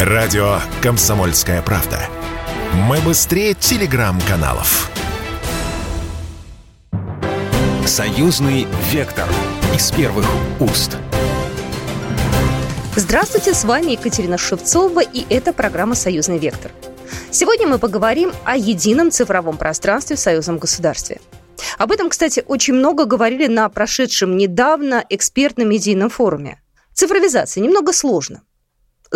Радио «Комсомольская правда». Мы быстрее телеграм-каналов. Союзный вектор из первых уст. Здравствуйте, с вами Екатерина Шевцова, и это программа «Союзный вектор». Сегодня мы поговорим о едином цифровом пространстве в союзном государстве. Об этом, кстати, очень много говорили на прошедшем недавно экспертном медийном форуме. Цифровизация немного сложно.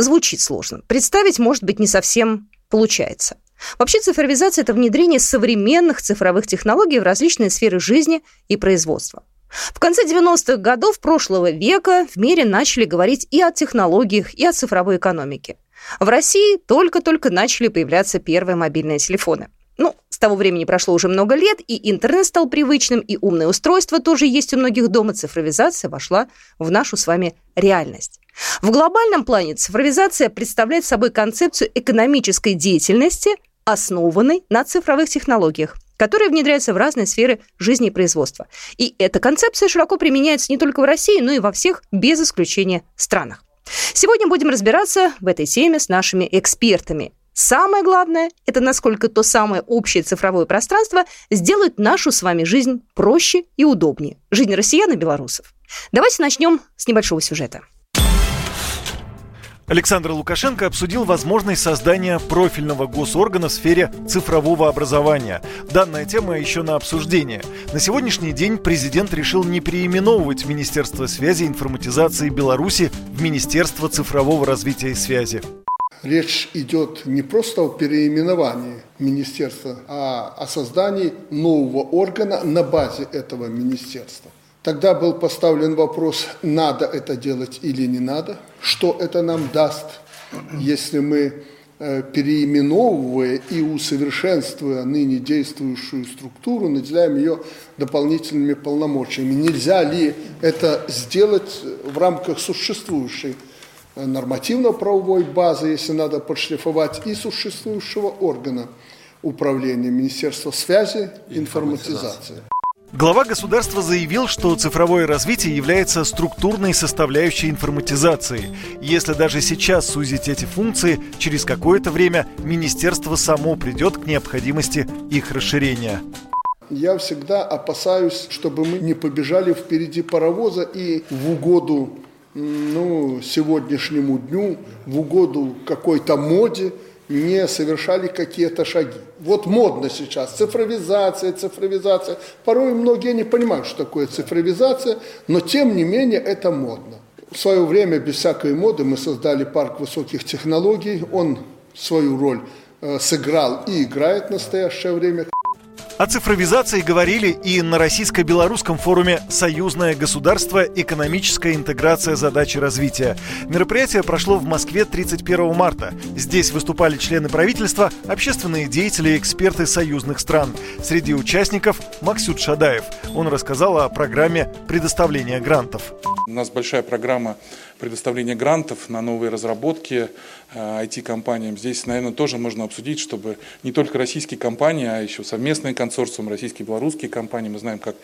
Звучит сложно. Представить, может быть, не совсем получается. Вообще цифровизация – это внедрение современных цифровых технологий в различные сферы жизни и производства. В конце 90-х годов прошлого века в мире начали говорить и о технологиях, и о цифровой экономике. В России только-только начали появляться первые мобильные телефоны. Ну, с того времени прошло уже много лет, и интернет стал привычным, и умные устройства тоже есть у многих дома. Цифровизация вошла в нашу с вами реальность. В глобальном плане цифровизация представляет собой концепцию экономической деятельности, основанной на цифровых технологиях – которые внедряются в разные сферы жизни и производства. И эта концепция широко применяется не только в России, но и во всех, без исключения, странах. Сегодня будем разбираться в этой теме с нашими экспертами. Самое главное – это насколько то самое общее цифровое пространство сделает нашу с вами жизнь проще и удобнее. Жизнь россиян и белорусов. Давайте начнем с небольшого сюжета. Александр Лукашенко обсудил возможность создания профильного госоргана в сфере цифрового образования. Данная тема еще на обсуждение. На сегодняшний день президент решил не переименовывать Министерство связи и информатизации Беларуси в Министерство цифрового развития и связи. Речь идет не просто о переименовании министерства, а о создании нового органа на базе этого министерства. Тогда был поставлен вопрос, надо это делать или не надо, что это нам даст, если мы, э, переименовывая и усовершенствуя ныне действующую структуру, наделяем ее дополнительными полномочиями. Нельзя ли это сделать в рамках существующей нормативно-правовой базы, если надо подшлифовать, и существующего органа управления Министерства связи и информатизации. Глава государства заявил, что цифровое развитие является структурной составляющей информатизации. Если даже сейчас сузить эти функции, через какое-то время министерство само придет к необходимости их расширения. Я всегда опасаюсь, чтобы мы не побежали впереди паровоза и в угоду ну, сегодняшнему дню, в угоду какой-то моде – не совершали какие-то шаги. Вот модно сейчас цифровизация, цифровизация. Порой многие не понимают, что такое цифровизация, но тем не менее это модно. В свое время, без всякой моды, мы создали парк высоких технологий. Он свою роль э, сыграл и играет в настоящее время. О цифровизации говорили и на российско-белорусском форуме «Союзное государство. Экономическая интеграция задачи развития». Мероприятие прошло в Москве 31 марта. Здесь выступали члены правительства, общественные деятели и эксперты союзных стран. Среди участников Максют Шадаев. Он рассказал о программе предоставления грантов. У нас большая программа предоставления грантов на новые разработки IT-компаниям. Э, Здесь, наверное, тоже можно обсудить, чтобы не только российские компании, а еще совместные консорциум, российские белорусские компании. Мы знаем, как,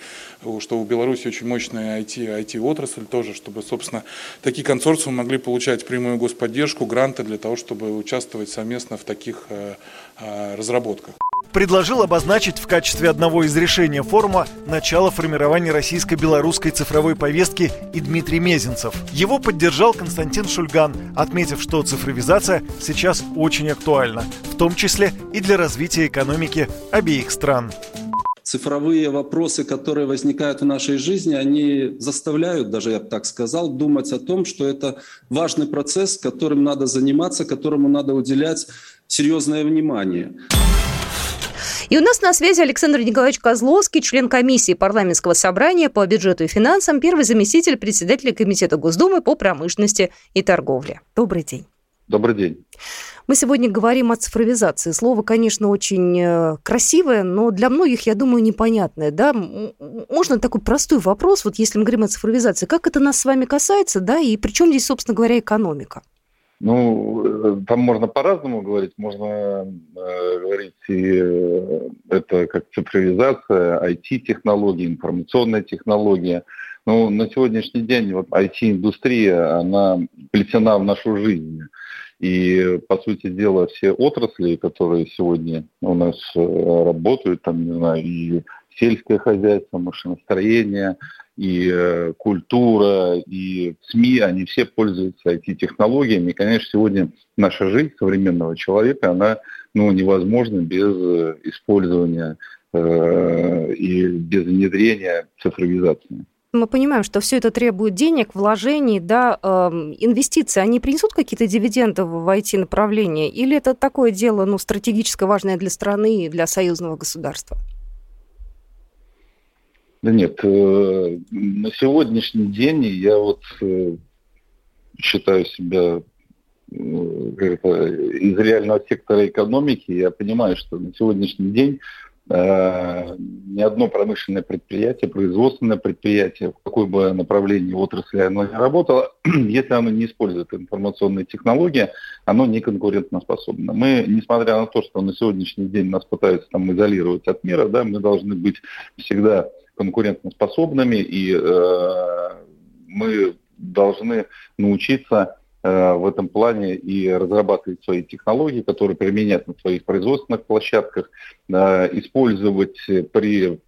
что у Беларуси очень мощная IT, IT-отрасль тоже, чтобы, собственно, такие консорциумы могли получать прямую господдержку, гранты для того, чтобы участвовать совместно в таких э, э, разработках предложил обозначить в качестве одного из решений форума начало формирования российско-белорусской цифровой повестки и Дмитрий Мезенцев. Его поддержал Константин Шульган, отметив, что цифровизация сейчас очень актуальна, в том числе и для развития экономики обеих стран цифровые вопросы, которые возникают в нашей жизни, они заставляют, даже я бы так сказал, думать о том, что это важный процесс, которым надо заниматься, которому надо уделять серьезное внимание. И у нас на связи Александр Николаевич Козловский, член комиссии парламентского собрания по бюджету и финансам, первый заместитель председателя Комитета Госдумы по промышленности и торговле. Добрый день. Добрый день. Мы сегодня говорим о цифровизации. Слово, конечно, очень э, красивое, но для многих, я думаю, непонятное. Да? Можно такой простой вопрос, вот если мы говорим о цифровизации, как это нас с вами касается, да, и при чем здесь, собственно говоря, экономика? Ну, э, там можно по-разному говорить. Можно э, говорить и э, это как цифровизация, IT-технологии, информационная технология. Но на сегодняшний день вот IT-индустрия, она плетена в нашу жизнь. И, по сути дела, все отрасли, которые сегодня у нас э, работают, там, не знаю, и сельское хозяйство, машиностроение, и э, культура, и СМИ, они все пользуются IT-технологиями. И, конечно, сегодня наша жизнь современного человека, она ну, невозможна без э, использования э, и без внедрения цифровизации мы понимаем, что все это требует денег, вложений, да, э, инвестиций. Они принесут какие-то дивиденды в IT-направление? Или это такое дело ну, стратегически важное для страны и для союзного государства? Да нет, э, на сегодняшний день я вот э, считаю себя это, из реального сектора экономики, я понимаю, что на сегодняшний день Э, ни одно промышленное предприятие, производственное предприятие, в какой бы направлении отрасли оно ни работало, если оно не использует информационные технологии, оно не конкурентоспособно. Мы, несмотря на то, что на сегодняшний день нас пытаются там изолировать от мира, да, мы должны быть всегда конкурентоспособными, и э, мы должны научиться Э, в этом плане и разрабатывать свои технологии, которые применять на своих производственных площадках, э, использовать при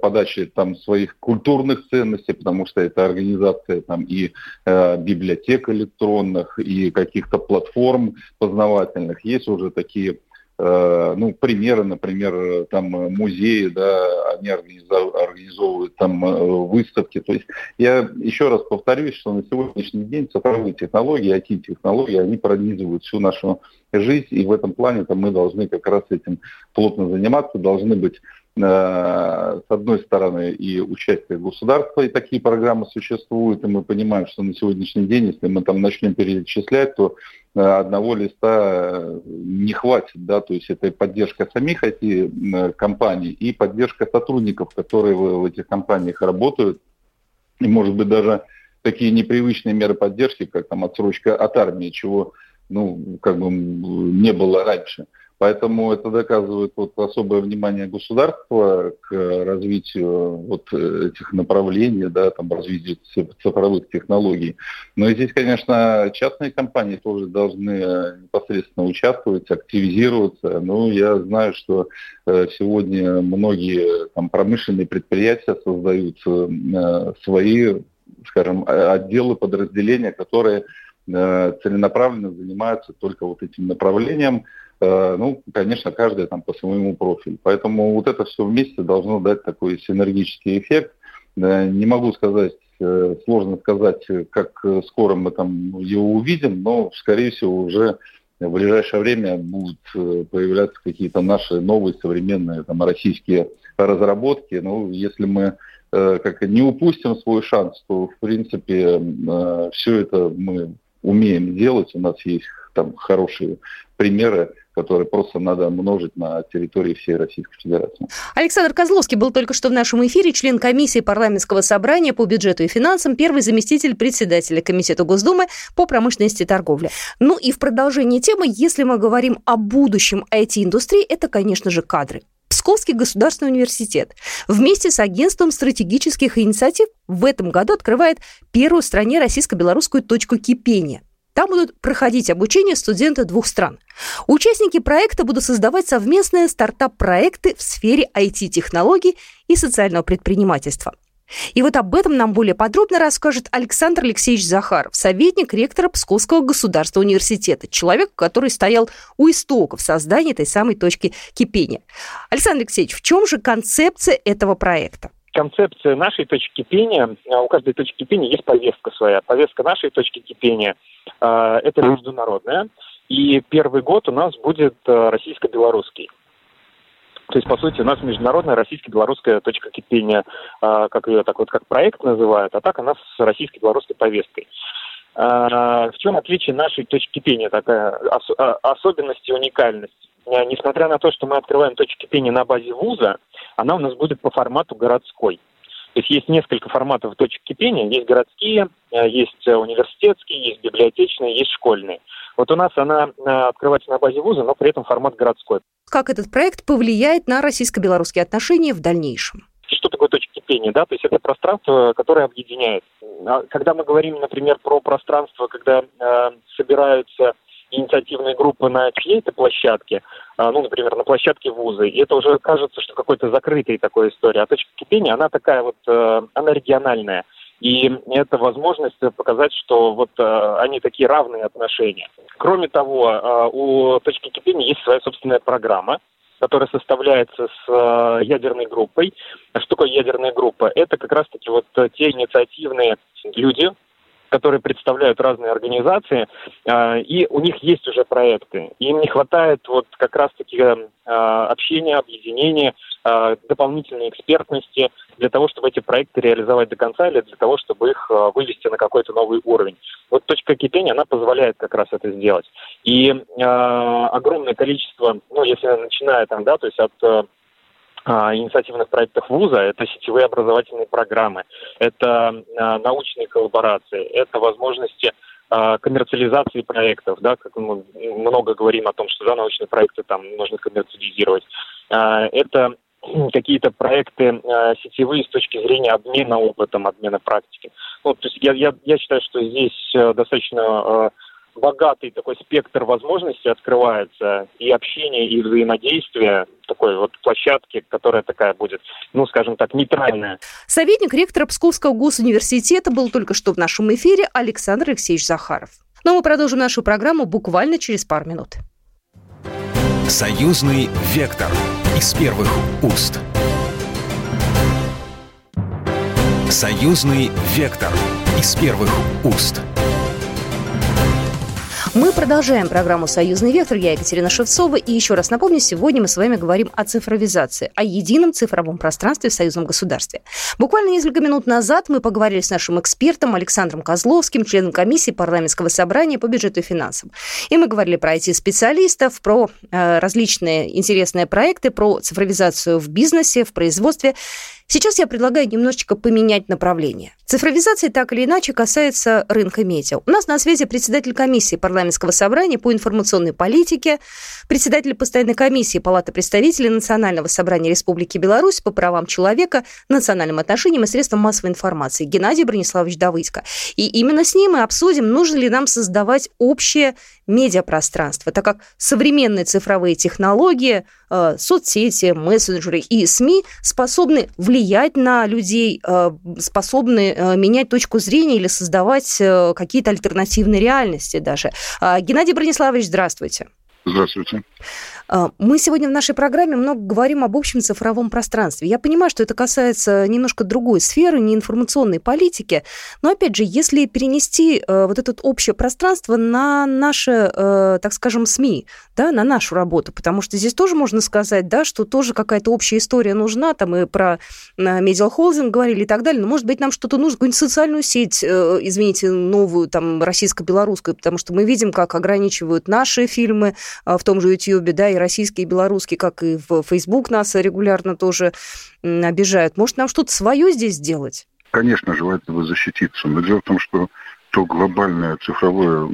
подаче там, своих культурных ценностей, потому что это организация там, и э, библиотек электронных, и каких-то платформ познавательных. Есть уже такие Э, ну, примеры, например, там музеи, да, они организовывают там э, выставки. То есть я еще раз повторюсь, что на сегодняшний день цифровые технологии, IT-технологии, они пронизывают всю нашу жизнь, и в этом плане там, мы должны как раз этим плотно заниматься, должны быть э, с одной стороны и участие государства, и такие программы существуют, и мы понимаем, что на сегодняшний день, если мы там начнем перечислять, то одного листа не хватит, да, то есть это и поддержка самих IT-компаний и поддержка сотрудников, которые в этих компаниях работают, и, может быть, даже такие непривычные меры поддержки, как там отсрочка от армии, чего, ну, как бы не было раньше – Поэтому это доказывает вот особое внимание государства к развитию вот этих направлений, да, там, развитию цифровых технологий. Но и здесь, конечно, частные компании тоже должны непосредственно участвовать, активизироваться. Ну, я знаю, что э, сегодня многие там, промышленные предприятия создают э, свои, скажем, отделы, подразделения, которые э, целенаправленно занимаются только вот этим направлением – Э, ну, конечно, каждая там по своему профилю. Поэтому вот это все вместе должно дать такой синергический эффект. Не могу сказать, э, сложно сказать, как скоро мы там его увидим, но, скорее всего, уже в ближайшее время будут э, появляться какие-то наши новые современные там, российские разработки. Ну, если мы как не упустим свой шанс, то, в принципе, все это мы умеем делать. У нас есть там хорошие примеры которые просто надо множить на территории всей Российской Федерации. Александр Козловский был только что в нашем эфире, член комиссии парламентского собрания по бюджету и финансам, первый заместитель председателя Комитета Госдумы по промышленности и торговле. Ну и в продолжение темы, если мы говорим о будущем IT-индустрии, это, конечно же, кадры. Псковский государственный университет вместе с агентством стратегических инициатив в этом году открывает первую в стране российско-белорусскую точку кипения – там будут проходить обучение студенты двух стран. Участники проекта будут создавать совместные стартап-проекты в сфере IT-технологий и социального предпринимательства. И вот об этом нам более подробно расскажет Александр Алексеевич Захаров, советник ректора Псковского государственного университета, человек, который стоял у истоков создания этой самой точки кипения. Александр Алексеевич, в чем же концепция этого проекта? Концепция нашей точки кипения, у каждой точки кипения есть повестка своя. Повестка нашей точки кипения Э, это международная. И первый год у нас будет э, российско-белорусский. То есть, по сути, у нас международная российско-белорусская точка кипения, как ее так вот как проект называют, а так она с российско-белорусской повесткой. В чем отличие нашей точки кипения, такая особенность и уникальность? Несмотря на то, что мы открываем точку кипения на базе вуза, она у нас будет по формату городской. То есть есть несколько форматов точек кипения. Есть городские, есть э, университетские, есть библиотечные, есть школьные. Вот у нас она открывается на базе вуза, но при этом формат городской. Как этот проект повлияет на российско-белорусские отношения в дальнейшем? Что такое точка кипения? Да? То есть это пространство, которое объединяет. А когда мы говорим, например, про пространство, когда э, собираются инициативные группы на чьей-то площадке, а, ну, например, на площадке вуза, и это уже кажется, что какой-то закрытой такой история. А точка кипения, она такая вот, э, она региональная. И это возможность показать, что вот э, они такие равные отношения. Кроме того, э, у точки кипения есть своя собственная программа, которая составляется с э, ядерной группой. Что такое ядерная группа? Это как раз-таки вот те инициативные люди, которые представляют разные организации, э, и у них есть уже проекты. Им не хватает вот как раз-таки э, общения, объединения, э, дополнительной экспертности для того, чтобы эти проекты реализовать до конца или для того, чтобы их вывести на какой-то новый уровень. Вот точка кипения, она позволяет как раз это сделать. И огромное количество, ну, если начиная там, да, то есть от инициативных проектах вуза, это сетевые образовательные программы, это а, научные коллаборации, это возможности а, коммерциализации проектов, да, как мы много говорим о том, что да, научные проекты там нужно коммерциализировать. Это какие-то проекты сетевые с точки зрения обмена опытом, обмена практики. Ну, то есть я, я, я считаю, что здесь достаточно богатый такой спектр возможностей открывается и общение, и взаимодействие такой вот площадки, которая такая будет, ну, скажем так, нейтральная. Советник ректора Псковского госуниверситета был только что в нашем эфире Александр Алексеевич Захаров. Но мы продолжим нашу программу буквально через пару минут. Союзный вектор из первых уст. Союзный вектор из первых уст. Мы продолжаем программу «Союзный вектор». Я Екатерина Шевцова. И еще раз напомню, сегодня мы с вами говорим о цифровизации, о едином цифровом пространстве в союзном государстве. Буквально несколько минут назад мы поговорили с нашим экспертом Александром Козловским, членом комиссии парламентского собрания по бюджету и финансам. И мы говорили про IT-специалистов, про э, различные интересные проекты, про цифровизацию в бизнесе, в производстве. Сейчас я предлагаю немножечко поменять направление. Цифровизация так или иначе касается рынка медиа. У нас на связи председатель комиссии парламентского собрания по информационной политике, председатель постоянной комиссии Палаты представителей Национального собрания Республики Беларусь по правам человека, национальным отношениям и средствам массовой информации Геннадий Брониславович Давыдько. И именно с ним мы обсудим, нужно ли нам создавать общее медиапространство, так как современные цифровые технологии, э, соцсети, мессенджеры и СМИ способны влиять на людей, э, способны э, менять точку зрения или создавать какие-то альтернативные реальности даже. Геннадий Брониславович, здравствуйте. Здравствуйте. А, мы сегодня в нашей программе много говорим об общем цифровом пространстве. Я понимаю, что это касается немножко другой сферы, не информационной политики, но, опять же, если перенести э, вот это общее пространство на наши, э, так скажем, СМИ, да, на нашу работу, потому что здесь тоже можно сказать, да, что тоже какая-то общая история нужна, там и про медиахолдинг говорили и так далее, но, может быть, нам что-то нужно, какую-нибудь социальную сеть, э, извините, новую, там, российско-белорусскую, потому что мы видим, как ограничивают наши фильмы в том же YouTube, да, и российские и белорусские, как и в Facebook нас регулярно тоже обижают. Может, нам что-то свое здесь сделать? Конечно, желательно защититься. Но дело в том, что то глобальная цифровая,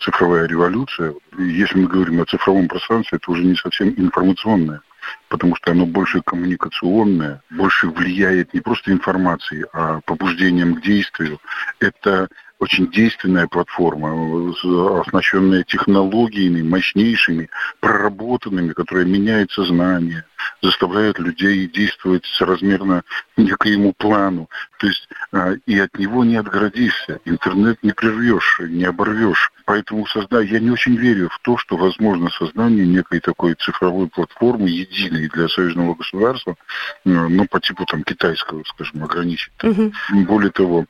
цифровая революция, если мы говорим о цифровом пространстве, это уже не совсем информационное, потому что оно больше коммуникационное, больше влияет не просто информацией, а побуждением к действию. Это очень действенная платформа, оснащенная технологиями мощнейшими, проработанными, которые меняют сознание, заставляют людей действовать соразмерно некоему плану. То есть а, и от него не отгородишься, интернет не прервешь, не оборвешь. Поэтому созда... я не очень верю в то, что возможно создание некой такой цифровой платформы, единой для союзного государства, ну, по типу там китайского, скажем, ограничить. Угу. Более того,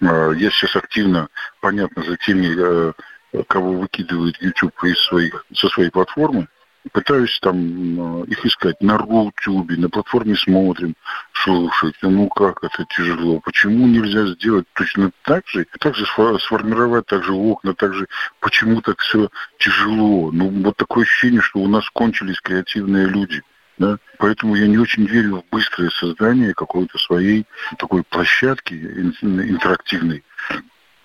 я сейчас активно, понятно, за теми, э, кого выкидывает YouTube из своих, со своей платформы, пытаюсь там э, их искать на Рутюбе, на платформе смотрим, слушать. Ну как это тяжело? Почему нельзя сделать точно так же? Так же сформировать, так же окна, так же. Почему так все тяжело? Ну вот такое ощущение, что у нас кончились креативные люди. Да? Поэтому я не очень верю в быстрое создание какой-то своей такой площадки интерактивной,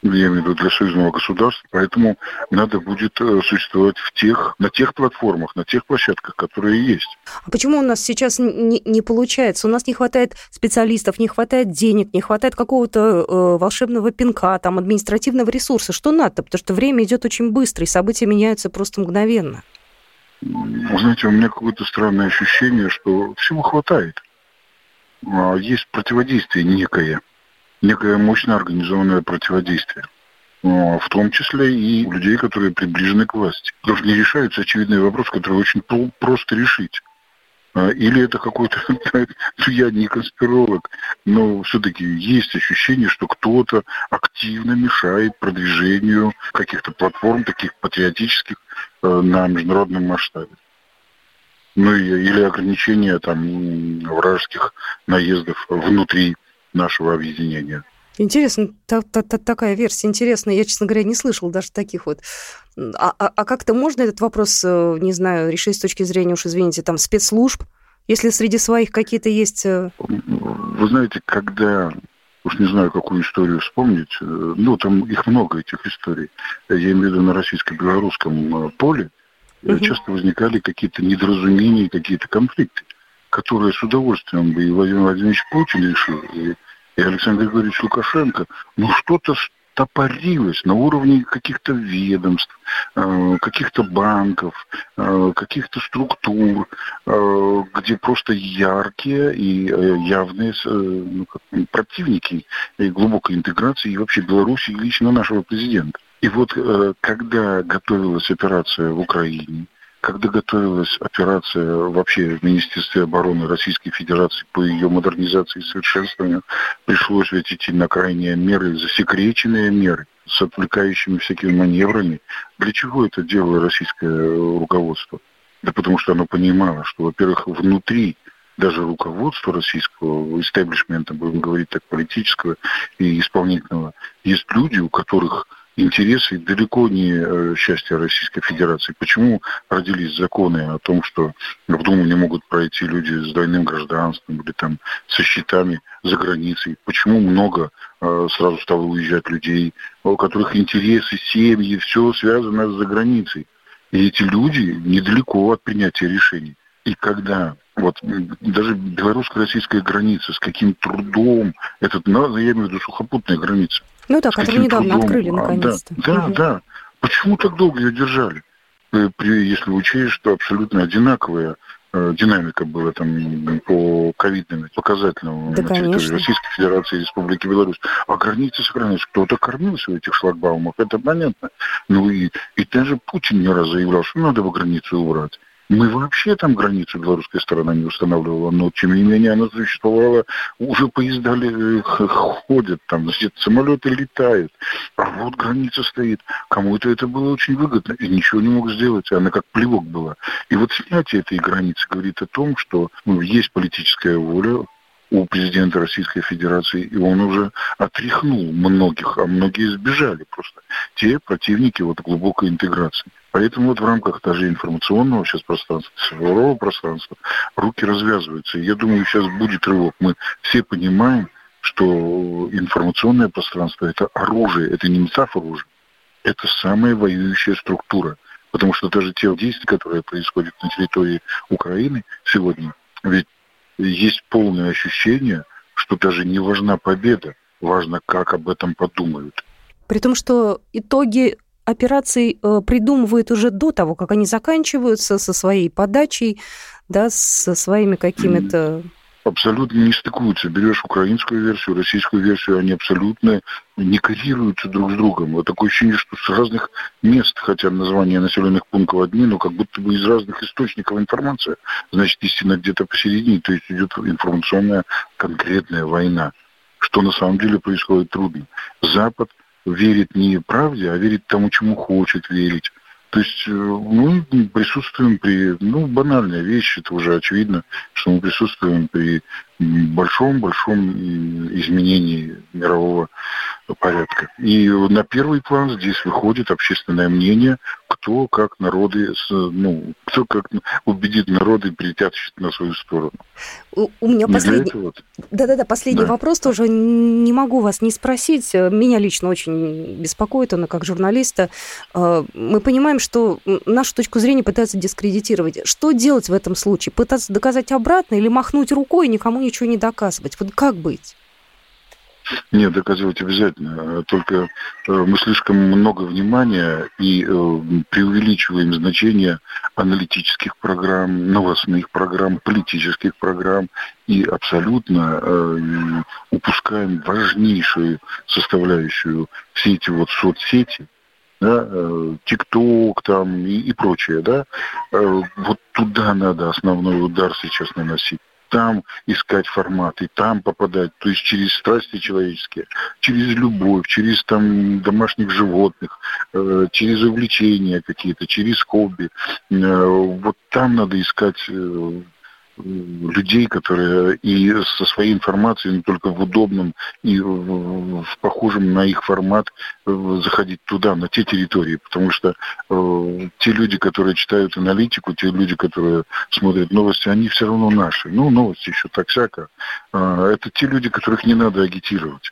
я имею в виду для союзного государства, поэтому надо будет э, существовать в тех, на тех платформах, на тех площадках, которые есть. А почему у нас сейчас не, не получается? У нас не хватает специалистов, не хватает денег, не хватает какого-то э, волшебного пинка, там, административного ресурса. Что надо? Потому что время идет очень быстро, и события меняются просто мгновенно. Знаете, у меня какое-то странное ощущение, что всего хватает. А есть противодействие некое – некое мощное организованное противодействие. В том числе и у людей, которые приближены к власти. Потому что не решаются очевидные вопросы, которые очень просто решить. А, или это какой-то, ну, я не конспиролог, но все-таки есть ощущение, что кто-то активно мешает продвижению каких-то платформ, таких патриотических, на международном масштабе. Ну или ограничения там вражеских наездов внутри нашего объединения. Интересно, та, та, та, такая версия интересная. Я, честно говоря, не слышал даже таких вот. А, а, а как-то можно этот вопрос, э, не знаю, решить с точки зрения, уж извините, там, спецслужб? Если среди своих какие-то есть... Э, Вы знаете, когда уж не знаю, какую историю вспомнить, э, ну, там их много, этих историй. Я имею в виду на российско-белорусском поле, угу. часто возникали какие-то недоразумения, какие-то конфликты, которые с удовольствием бы и Владимир Владимирович Путин решил, и и Александр Григорьевич Лукашенко, ну что-то топорилось на уровне каких-то ведомств, э, каких-то банков, э, каких-то структур, э, где просто яркие и явные ну, противники глубокой интеграции и вообще Беларуси и лично нашего президента. И вот когда готовилась операция в Украине, когда готовилась операция вообще в Министерстве обороны Российской Федерации по ее модернизации и совершенствованию, пришлось ведь идти на крайние меры, засекреченные меры с отвлекающими всякими маневрами. Для чего это делало российское руководство? Да потому что оно понимало, что, во-первых, внутри даже руководства российского истеблишмента, будем говорить так, политического и исполнительного, есть люди, у которых интересы далеко не э, счастье Российской Федерации. Почему родились законы о том, что в Думу не могут пройти люди с двойным гражданством или там со счетами за границей? Почему много э, сразу стало уезжать людей, у которых интересы, семьи, все связано с заграницей? И эти люди недалеко от принятия решений. И когда вот даже белорусско-российская граница, с каким трудом, этот, ну, я имею в виду сухопутная граница. Ну да, которую недавно трудом, открыли наконец-то. Да, да, угу. да. Почему так долго ее держали? Э, если учесть, что абсолютно одинаковая э, динамика была там по ковидным показателям да, на территории конечно. Российской Федерации и Республики Беларусь. А границы сохранились. Кто-то кормился в этих шлагбаумах, это понятно. Ну и, и даже Путин не раз заявлял, что надо бы границу убрать. Мы вообще там границу белорусская сторона не устанавливала, но тем не менее она существовала, уже поезда ходят там, значит, самолеты летают, а вот граница стоит. Кому-то это было очень выгодно, и ничего не мог сделать, она как плевок была. И вот снятие этой границы говорит о том, что ну, есть политическая воля, у президента Российской Федерации, и он уже отряхнул многих, а многие сбежали просто. Те противники вот глубокой интеграции. Поэтому вот в рамках даже информационного сейчас пространства, цифрового пространства, руки развязываются. И я думаю, сейчас будет рывок. Мы все понимаем, что информационное пространство – это оружие, это не метафора уже. Это самая воюющая структура. Потому что даже те действия, которые происходят на территории Украины сегодня, ведь есть полное ощущение, что даже не важна победа, важно, как об этом подумают. При том, что итоги операций э, придумывают уже до того, как они заканчиваются со своей подачей, да, со своими какими-то абсолютно не стыкуются. Берешь украинскую версию, российскую версию, они абсолютно не коррелируются друг с другом. Вот такое ощущение, что с разных мест, хотя названия населенных пунктов одни, но как будто бы из разных источников информация. Значит, истина где-то посередине, то есть идет информационная конкретная война. Что на самом деле происходит трудно. Запад верит не правде, а верит тому, чему хочет верить. То есть э, мы присутствуем при, ну, банальная вещь, это уже очевидно, что мы присутствуем при большом-большом изменении мирового порядка. И на первый план здесь выходит общественное мнение, кто как народы, ну, кто как убедит народы притягивать на свою сторону. У, у меня последний... Да-да-да, последний да. вопрос тоже. Не могу вас не спросить. Меня лично очень беспокоит, он как журналиста. Э, мы понимаем, что нашу точку зрения пытаются дискредитировать. Что делать в этом случае? Пытаться доказать обратно или махнуть рукой и никому ничего не доказывать? Вот как быть? Нет, доказывать обязательно. Только э, мы слишком много внимания и э, преувеличиваем значение аналитических программ, новостных программ, политических программ и абсолютно э, упускаем важнейшую составляющую все эти вот соцсети, да, ТикТок там и, и прочее, да, вот туда надо основной удар сейчас наносить там искать форматы, там попадать, то есть через страсти человеческие, через любовь, через там домашних животных, э, через увлечения какие-то, через хобби. Э, вот там надо искать э, людей, которые и со своей информацией, не только в удобном и в, в похожем на их формат э, заходить туда, на те территории, потому что э, те люди, которые читают аналитику, те люди, которые смотрят новости, они все равно наши. Ну, новости еще так всяко. Э, это те люди, которых не надо агитировать.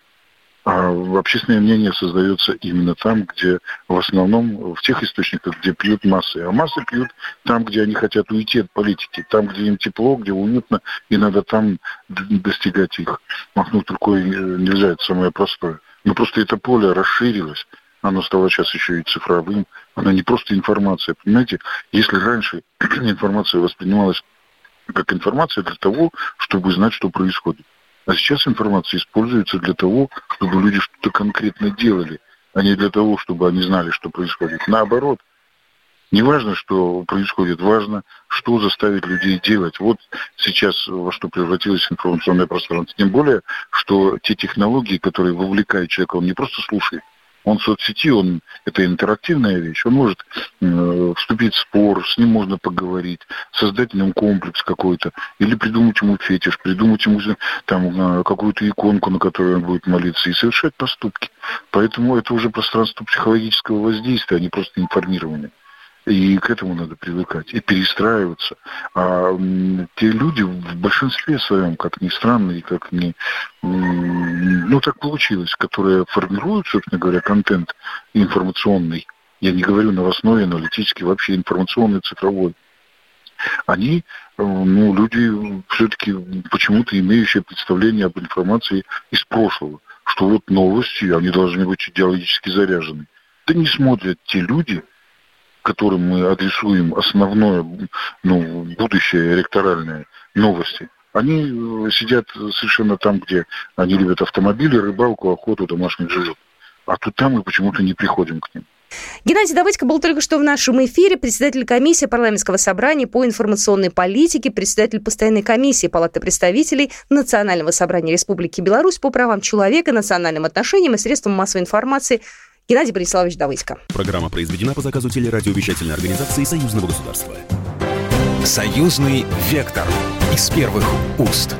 А общественное мнение создается именно там, где в основном в тех источниках, где пьют массы. А массы пьют там, где они хотят уйти от политики, там, где им тепло, где уютно, и надо там достигать их. Махнуть рукой э, нельзя, это самое простое. Но просто это поле расширилось, оно стало сейчас еще и цифровым, оно не просто информация. Понимаете, если раньше информация воспринималась как информация для того, чтобы знать, что происходит. А сейчас информация используется для того, чтобы люди что-то конкретно делали, а не для того, чтобы они знали, что происходит. Наоборот, не важно, что происходит, важно, что заставит людей делать. Вот сейчас во что превратилось информационное пространство. Тем более, что те технологии, которые вовлекают человека, он не просто слушает, он в соцсети, он, это интерактивная вещь, он может э, вступить в спор, с ним можно поговорить, создать в нем комплекс какой-то, или придумать ему фетиш, придумать ему там э, какую-то иконку, на которой он будет молиться, и совершать поступки. Поэтому это уже пространство психологического воздействия, а не просто информирования. И к этому надо привыкать и перестраиваться. А те люди в большинстве своем, как ни странно и как ни... Ну, так получилось, которые формируют, собственно говоря, контент информационный, я не говорю новостной, аналитический, вообще информационный, цифровой, они, э, ну, люди все-таки почему-то имеющие представление об информации из прошлого, что вот новости, они должны быть идеологически заряжены. Да не смотрят те люди, которым мы адресуем основное, ну, будущее электоральное новости, они э, сидят совершенно там, где они любят автомобили, рыбалку, охоту, домашних животных. А тут там мы почему-то не приходим к ним. Геннадий Давыдько был только что в нашем эфире, председатель комиссии парламентского собрания по информационной политике, председатель постоянной комиссии Палаты представителей Национального собрания Республики Беларусь по правам человека, национальным отношениям и средствам массовой информации Геннадий Бориславович Давыдько. Программа произведена по заказу телерадиовещательной организации Союзного государства. Союзный вектор из первых уст.